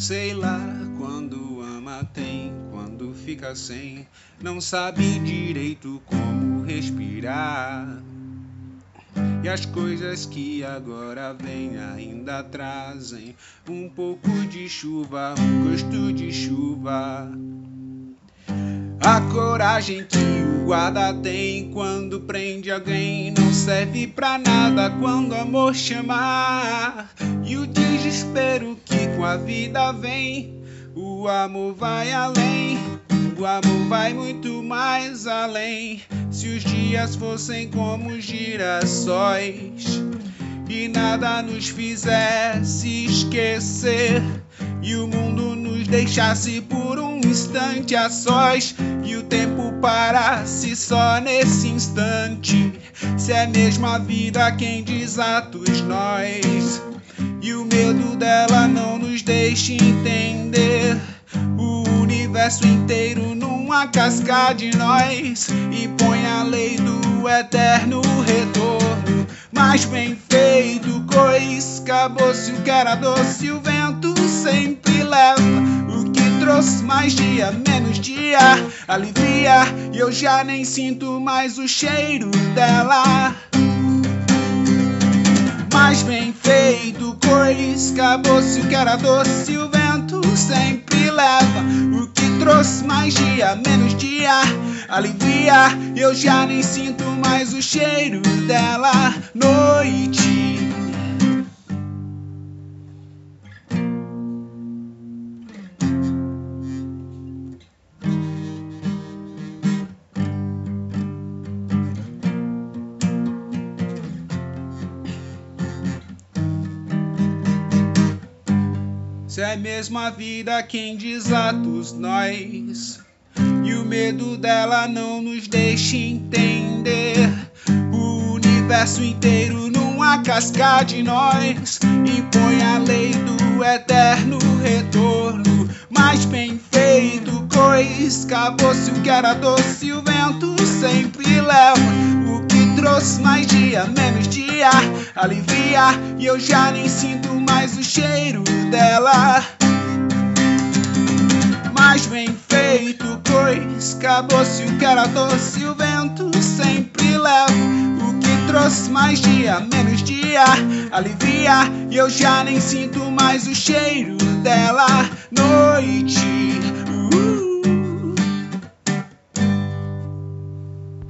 Sei lá quando ama tem, quando fica sem, não sabe direito como respirar. E as coisas que agora vêm ainda trazem um pouco de chuva, um gosto de chuva. A coragem que o guarda tem quando prende alguém não serve pra nada quando amor chamar. E o desespero que com a vida vem, o amor vai além. O amor vai muito mais além. Se os dias fossem como girassóis e nada nos fizesse esquecer e o mundo nos deixasse por um instante a sós e o tempo parasse só nesse instante. Se é mesmo a vida quem desatos nós e o medo dela não nos deixa entender universo inteiro numa casca de nós e põe a lei do eterno retorno. Mas bem feito, coisca, se o que era doce, o vento sempre leva. O que trouxe mais dia, menos dia, alivia, e eu já nem sinto mais o cheiro dela. Mas bem feito, coisca, se o que era doce, o vento sempre leva. O que trouxe mais dia, menos dia, alivia. Eu já nem sinto mais o cheiro dela. Noite. Se é mesmo a vida quem desatos nós E o medo dela não nos deixa entender. O universo inteiro numa casca de nós Impõe a lei do eterno retorno. Mas bem feito, coisca Acabou-se o que era doce, o vento sempre leva. O que trouxe mais dia, menos dia Alivia, e eu já nem sinto mais o cheiro dela. Mas bem feito, pois acabou-se o que era doce, o vento sempre leva. O que trouxe mais dia, menos dia, alivia. E eu já nem sinto mais o cheiro dela. No